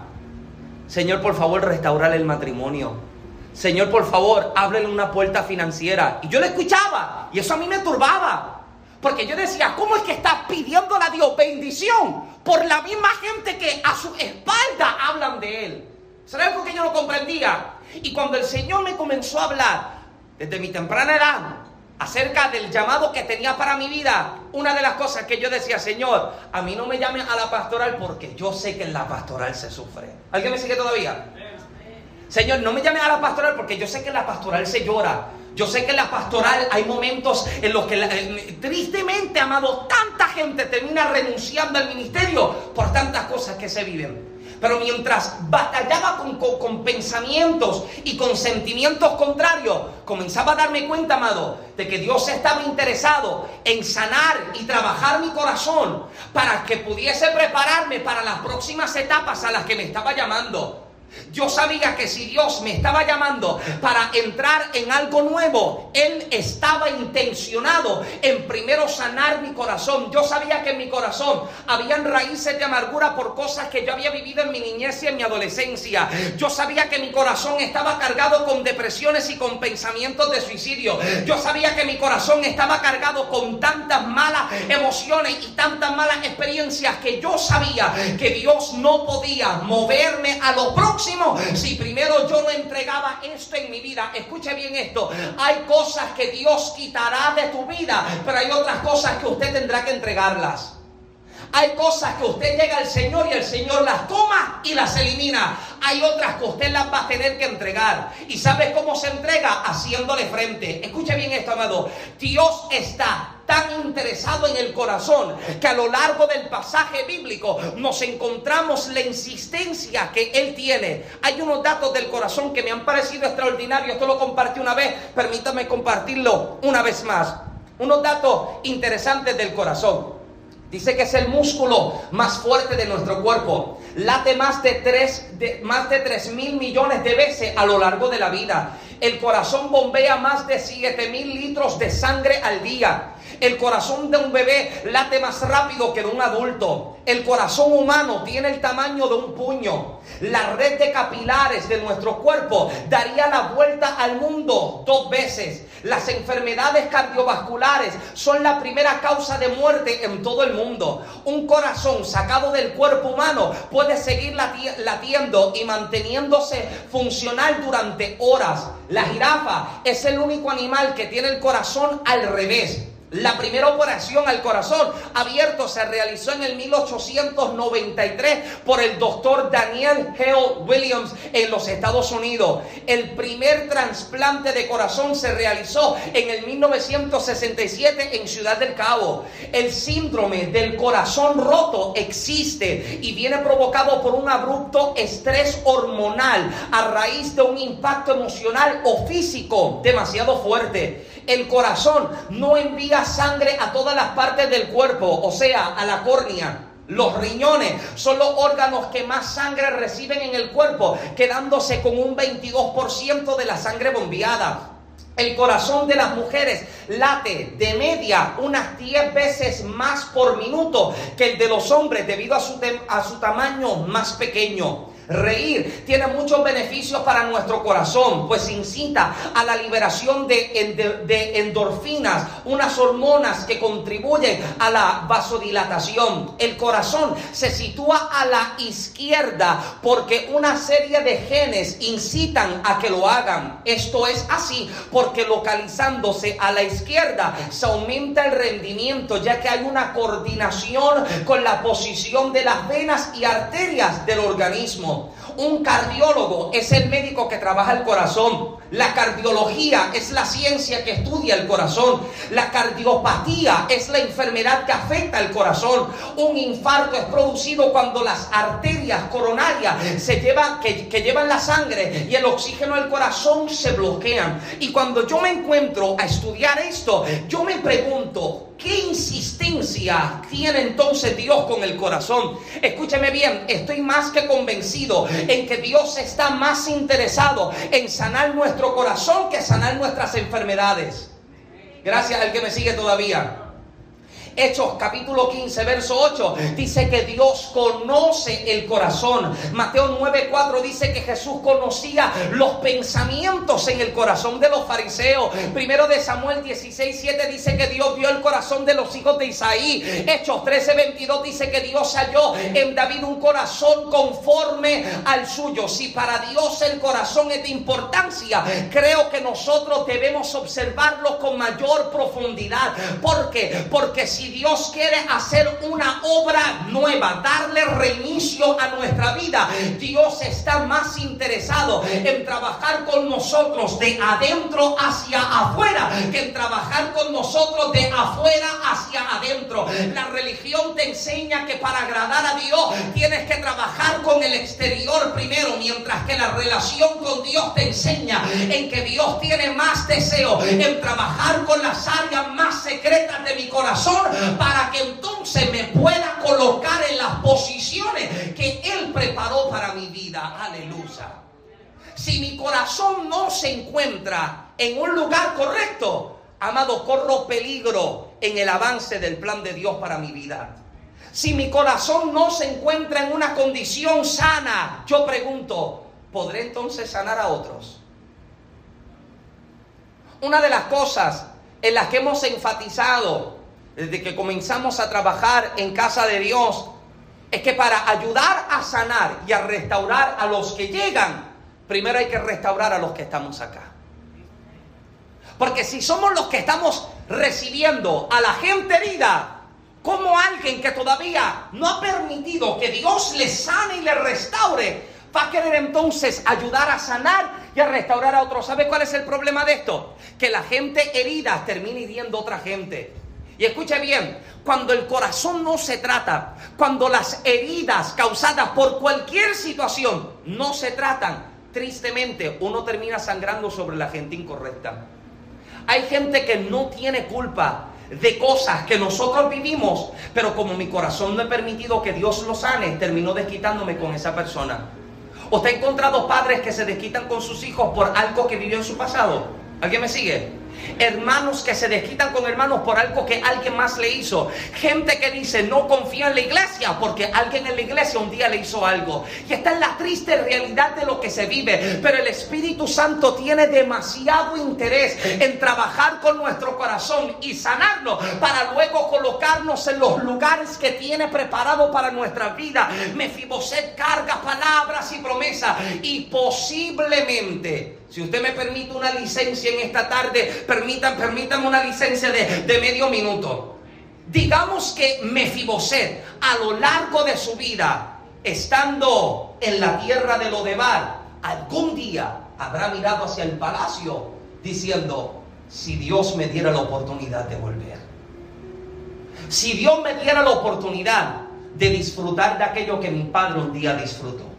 Señor, por favor, restaurale el matrimonio. Señor, por favor, ábrele una puerta financiera. Y yo lo escuchaba. Y eso a mí me turbaba. Porque yo decía, ¿cómo es que está pidiéndole a Dios bendición por la misma gente que a su espalda hablan de Él? ¿Sabes algo que yo no comprendía? Y cuando el Señor me comenzó a hablar desde mi temprana edad acerca del llamado que tenía para mi vida, una de las cosas que yo decía, Señor, a mí no me llame a la pastoral porque yo sé que en la pastoral se sufre. ¿Alguien me sigue todavía? Señor, no me llame a la pastoral porque yo sé que en la pastoral se llora. Yo sé que en la pastoral hay momentos en los que tristemente, amado, tanta gente termina renunciando al ministerio por tantas cosas que se viven. Pero mientras batallaba con, con, pensamientos y con sentimientos contrarios, comenzaba a darme cuenta, amado, de que Dios estaba interesado en sanar y trabajar mi corazón para que pudiese prepararme para las próximas etapas a las que me estaba llamando. Yo sabía que si Dios me estaba llamando para entrar en algo nuevo, Él estaba intencionado en primero sanar mi corazón. Yo sabía que en mi corazón habían raíces de amargura por cosas que yo había vivido en mi niñez y en mi adolescencia. Yo sabía que mi corazón estaba cargado con depresiones y con pensamientos de suicidio. Yo sabía que mi corazón estaba cargado con tantas malas emociones y tantas malas experiencias que yo sabía que Dios no podía moverme a lo próximo si primero yo no entregaba esto en mi vida. Escuche bien esto. Hay cosas que Dios quitará de tu vida, pero hay otras cosas que usted tendrá que entregarlas. Hay cosas que usted llega al Señor y el Señor las toma y las elimina. Hay otras que usted las va a tener que entregar. ¿Y sabe cómo se entrega? Haciéndole frente. Escuche bien esto, amado. Dios está tan interesado en el corazón que a lo largo del pasaje bíblico nos encontramos la insistencia que Él tiene. Hay unos datos del corazón que me han parecido extraordinarios. Esto lo compartí una vez. Permítame compartirlo una vez más. Unos datos interesantes del corazón. Dice que es el músculo más fuerte de nuestro cuerpo. Late más de 3, de, más de 3 mil millones de veces a lo largo de la vida. El corazón bombea más de 7 mil litros de sangre al día. El corazón de un bebé late más rápido que de un adulto. El corazón humano tiene el tamaño de un puño. La red de capilares de nuestro cuerpo daría la vuelta al mundo dos veces. Las enfermedades cardiovasculares son la primera causa de muerte en todo el mundo. Un corazón sacado del cuerpo humano puede seguir latiendo y manteniéndose funcional durante horas. La jirafa es el único animal que tiene el corazón al revés. La primera operación al corazón abierto se realizó en el 1893 por el doctor Daniel Hale Williams en los Estados Unidos. El primer trasplante de corazón se realizó en el 1967 en Ciudad del Cabo. El síndrome del corazón roto existe y viene provocado por un abrupto estrés hormonal a raíz de un impacto emocional o físico demasiado fuerte. El corazón no envía sangre a todas las partes del cuerpo, o sea, a la córnea. Los riñones son los órganos que más sangre reciben en el cuerpo, quedándose con un 22% de la sangre bombeada. El corazón de las mujeres late de media unas 10 veces más por minuto que el de los hombres debido a su, a su tamaño más pequeño. Reír tiene muchos beneficios para nuestro corazón, pues incita a la liberación de, endorfinas, unas hormonas que contribuyen a la vasodilatación. El corazón se sitúa a la izquierda porque una serie de genes incitan a que lo hagan. Esto es así porque localizándose a la izquierda se aumenta el rendimiento ya que hay una coordinación con la posición de las venas y arterias del organismo. Un cardiólogo es el médico que trabaja el corazón. La cardiología es la ciencia que estudia el corazón. La cardiopatía es la enfermedad que afecta el corazón. Un infarto es producido cuando las arterias coronarias se llevan, que, llevan la sangre y el oxígeno al corazón se bloquean. Y cuando yo me encuentro a estudiar esto, yo me pregunto, ¿Qué insistencia tiene entonces Dios con el corazón? Escúcheme bien, estoy más que convencido en que Dios está más interesado en sanar nuestro corazón que sanar nuestras enfermedades. Gracias al que me sigue todavía. Hechos capítulo 15, verso 8, dice que Dios conoce el corazón. Mateo 9, 4 dice que Jesús conocía los pensamientos en el corazón de los fariseos. Primero de Samuel 16, 7 dice que Dios vio el corazón de los hijos de Isaí. Hechos 13, 22 dice que Dios halló en David un corazón conforme al suyo. Si para Dios el corazón es de importancia, creo que nosotros debemos observarlo con mayor profundidad. ¿Por qué? Porque si si Dios quiere hacer una obra nueva, darle reinicio a nuestra vida, Dios está más interesado en trabajar con nosotros de adentro hacia afuera que en trabajar con nosotros de afuera hacia adentro. La religión te enseña que para agradar a Dios tienes que trabajar con el exterior primero, mientras que la relación con Dios te enseña en que Dios tiene más deseo en trabajar con las áreas más secretas de mi corazón para que entonces me pueda colocar en las posiciones que Él preparó para mi vida. Aleluya. Si mi corazón no se encuentra en un lugar correcto, amado, corro peligro en el avance del plan de Dios para mi vida. Si mi corazón no se encuentra en una condición sana, yo pregunto, ¿podré entonces sanar a otros? Una de las cosas en las que hemos enfatizado desde que comenzamos a trabajar en casa de Dios, es que para ayudar a sanar y a restaurar a los que llegan, primero hay que restaurar a los que estamos acá. Porque si somos los que estamos recibiendo a la gente herida, como alguien que todavía no ha permitido que Dios le sane y le restaure, va a querer entonces ayudar a sanar y a restaurar a otros. ¿Sabe cuál es el problema de esto? Que la gente herida termina hiriendo a otra gente. Y escuche bien, cuando el corazón no se trata, cuando las heridas causadas por cualquier situación no se tratan, tristemente uno termina sangrando sobre la gente incorrecta. Hay gente que no tiene culpa de cosas que nosotros vivimos, pero como mi corazón no ha permitido que Dios lo sane, terminó desquitándome con esa persona. ¿Usted ha encontrado padres que se desquitan con sus hijos por algo que vivió en su pasado? ¿Alguien me sigue? Hermanos que se desquitan con hermanos por algo que alguien más le hizo. Gente que dice no confía en la iglesia porque alguien en la iglesia un día le hizo algo. Y esta es la triste realidad de lo que se vive. Pero el Espíritu Santo tiene demasiado interés en trabajar con nuestro corazón y sanarlo para luego colocarnos en los lugares que tiene preparado para nuestra vida. Mefiboset carga palabras y promesas y posiblemente Si usted me permite una licencia en esta tarde, permítan, permítanme una licencia de, de medio minuto. Digamos que Mefiboset, a lo largo de su vida, estando en la tierra de Lodebar, algún día habrá mirado hacia el palacio diciendo, si Dios me diera la oportunidad de volver. Si Dios me diera la oportunidad de disfrutar de aquello que mi padre un día disfrutó.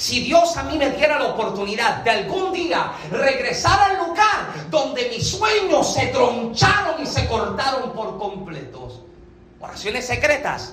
Si Dios a mí me diera la oportunidad de algún día regresar al lugar donde mis sueños se troncharon y se cortaron por completos. Oraciones secretas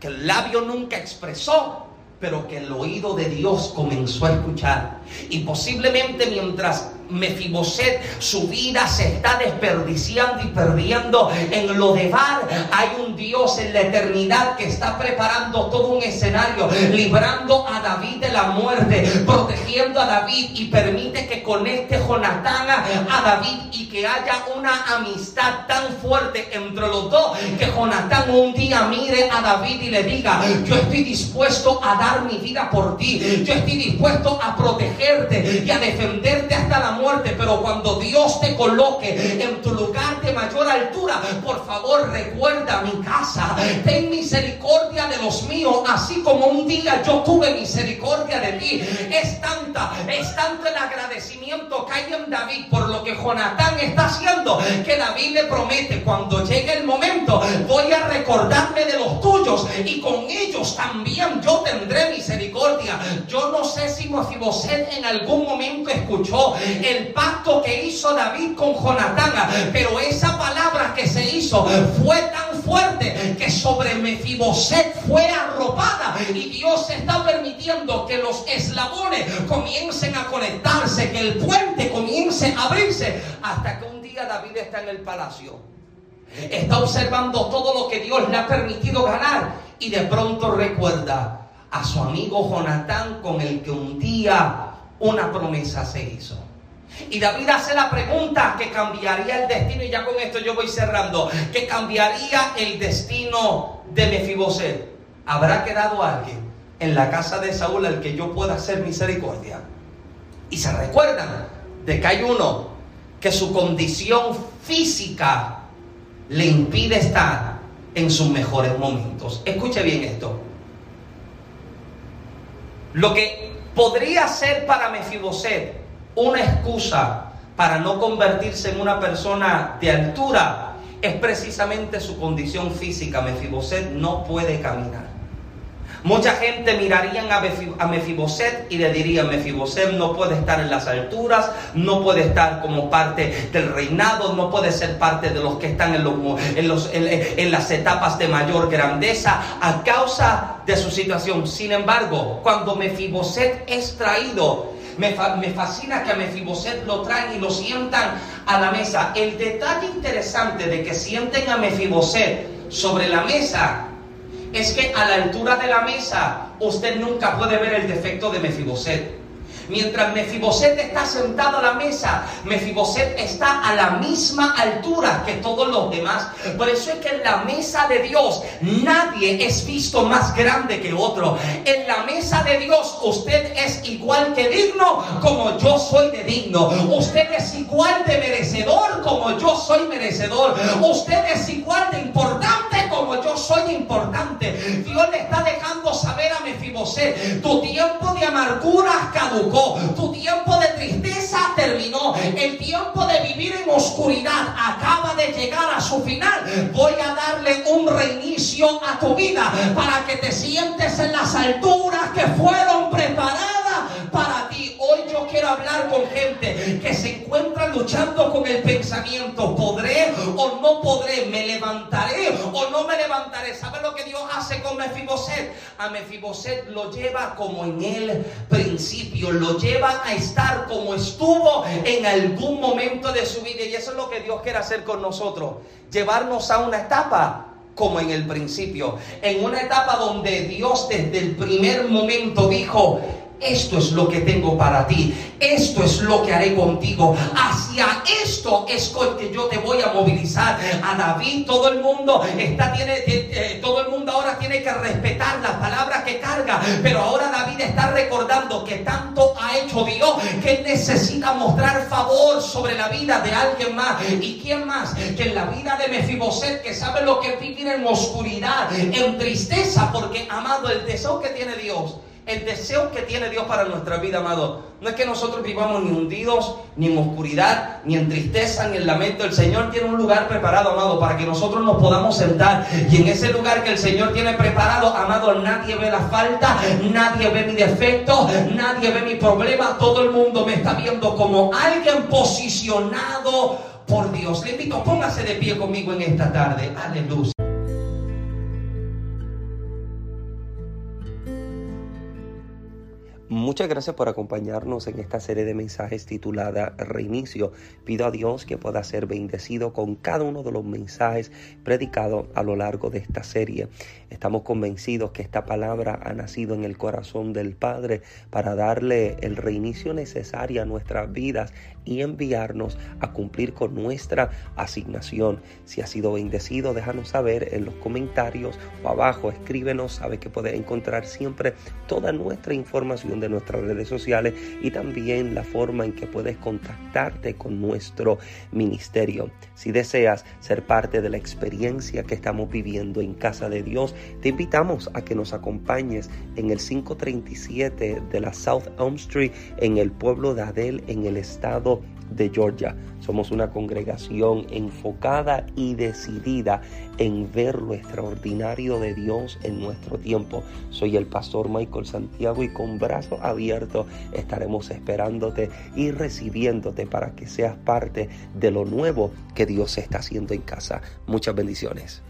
que el labio nunca expresó, pero que el oído de Dios comenzó a escuchar. Y posiblemente mientras Mefiboset, su vida se está desperdiciando y perdiendo en lo de Bar. Hay un Dios en la eternidad que está preparando todo un escenario, librando a David de la muerte, protegiendo a David y permite que conecte Jonatán a David y que haya una amistad tan fuerte entre los dos que Jonatán un día mire a David y le diga, yo estoy dispuesto a dar mi vida por ti, yo estoy dispuesto a protegerte y a defenderte hasta la muerte, pero cuando Dios te coloque en tu lugar de mayor altura, por favor recuerda mi casa, ten misericordia de los míos, así como un día yo tuve misericordia de ti. Es tanta, es tanto el agradecimiento que hay en David por lo que Jonatán está haciendo, que David le promete, cuando llegue el momento, voy a recordarme de los tuyos y con ellos también yo tendré misericordia. Yo no sé si Mefiboset en algún momento escuchó el pacto que hizo David con Jonatán, pero esa palabra que se hizo fue tan fuerte que sobre Mefiboset fue arropada y Dios está permitiendo que los eslabones comiencen a conectarse, que el puente comience a abrirse hasta que un día David está en el palacio. Está observando todo lo que Dios le ha permitido ganar y de pronto recuerda a su amigo Jonatán con el que un día una promesa se hizo. Y David hace la pregunta que cambiaría el destino, y ya con esto yo voy cerrando, que cambiaría el destino de Mefiboset. ¿Habrá quedado alguien en la casa de Saúl al que yo pueda hacer misericordia? Y se recuerdan de que hay uno que su condición física le impide estar en sus mejores momentos. Escuche bien esto. Lo que podría ser para Mefiboset una excusa para no convertirse en una persona de altura es precisamente su condición física. Mefiboset no puede caminar. Mucha gente mirarían a Mefiboset y le dirían, Mefiboset no puede estar en las alturas, no puede estar como parte del reinado, no puede ser parte de los que están en, en las etapas de mayor grandeza a causa de su situación. Sin embargo, cuando Mefiboset es traído, me, fascina que a Mefiboset lo traen y lo sientan a la mesa. El detalle interesante de que sienten a Mefiboset sobre la mesa es que a la altura de la mesa usted nunca puede ver el defecto de Mefiboset. Mientras Mefiboset está sentado a la mesa, Mefiboset está a la misma altura que todos los demás. Por eso es que en la mesa de Dios nadie es visto más grande que otro. En la mesa de Dios usted es igual que digno como yo soy de digno. Usted es igual de merecedor como yo soy merecedor. Usted es igual de importante como yo soy importante. Dios le está dejando saber a Mefiboset, tu tiempo de amargura caducó tu tiempo de tristeza terminó, el tiempo de vivir en oscuridad acaba de llegar a su final. Voy a darle un reinicio a tu vida para que te sientes en las alturas que fueron preparadas para ti. Hoy yo quiero hablar con gente que se encuentra luchando con el pensamiento, ¿podré o no podré? ¿Me levantaré o no me levantaré? ¿Sabe lo que Dios hace con Mefiboset? A Mefiboset lo lleva como en el principio, lo lleva a estar como estuvo en algún momento de su vida. Y eso es lo que Dios quiere hacer con nosotros, llevarnos a una etapa como en el principio, en una etapa donde Dios desde el primer momento dijo, esto es lo que tengo para ti. Esto es lo que haré contigo. Hacia esto es con que yo te voy a movilizar. A David todo el mundo está tiene eh, eh, todo el mundo ahora tiene que respetar las palabras que carga, pero ahora David está recordando que tanto ha hecho Dios que necesita mostrar favor sobre la vida de alguien más. ¿Y quién más? Que en la vida de Mefiboset que sabe lo que es vivir en oscuridad, en tristeza, porque amado el deseo que tiene Dios el deseo que tiene Dios para nuestra vida, amado, no es que nosotros vivamos ni hundidos, ni en oscuridad, ni en tristeza, ni en lamento. El Señor tiene un lugar preparado, amado, para que nosotros nos podamos sentar. Y en ese lugar que el Señor tiene preparado, amado, nadie ve la falta, nadie ve mi defecto, nadie ve mi problema. Todo el mundo me está viendo como alguien posicionado por Dios. Le invito, póngase de pie conmigo en esta tarde. Aleluya. Muchas gracias por acompañarnos en esta serie de mensajes titulada Reinicio. Pido a Dios que pueda ser bendecido con cada uno de los mensajes predicados a lo largo de esta serie. Estamos convencidos que esta palabra ha nacido en el corazón del Padre para darle el reinicio necesario a nuestras vidas y enviarnos a cumplir con nuestra asignación. Si ha sido bendecido, déjanos saber en los comentarios o abajo, escríbenos, sabe que puedes encontrar siempre toda nuestra información de nuestras redes sociales y también la forma en que puedes contactarte con nuestro ministerio. Si deseas ser parte de la experiencia que estamos viviendo en casa de Dios, te invitamos a que nos acompañes en el 537 de la South Elm Street en el pueblo de Adel en el estado de Georgia. Somos una congregación enfocada y decidida en ver lo extraordinario de Dios en nuestro tiempo. Soy el pastor Michael Santiago y con brazos abiertos estaremos esperándote y recibiéndote para que seas parte de lo nuevo que Dios está haciendo en casa. Muchas bendiciones.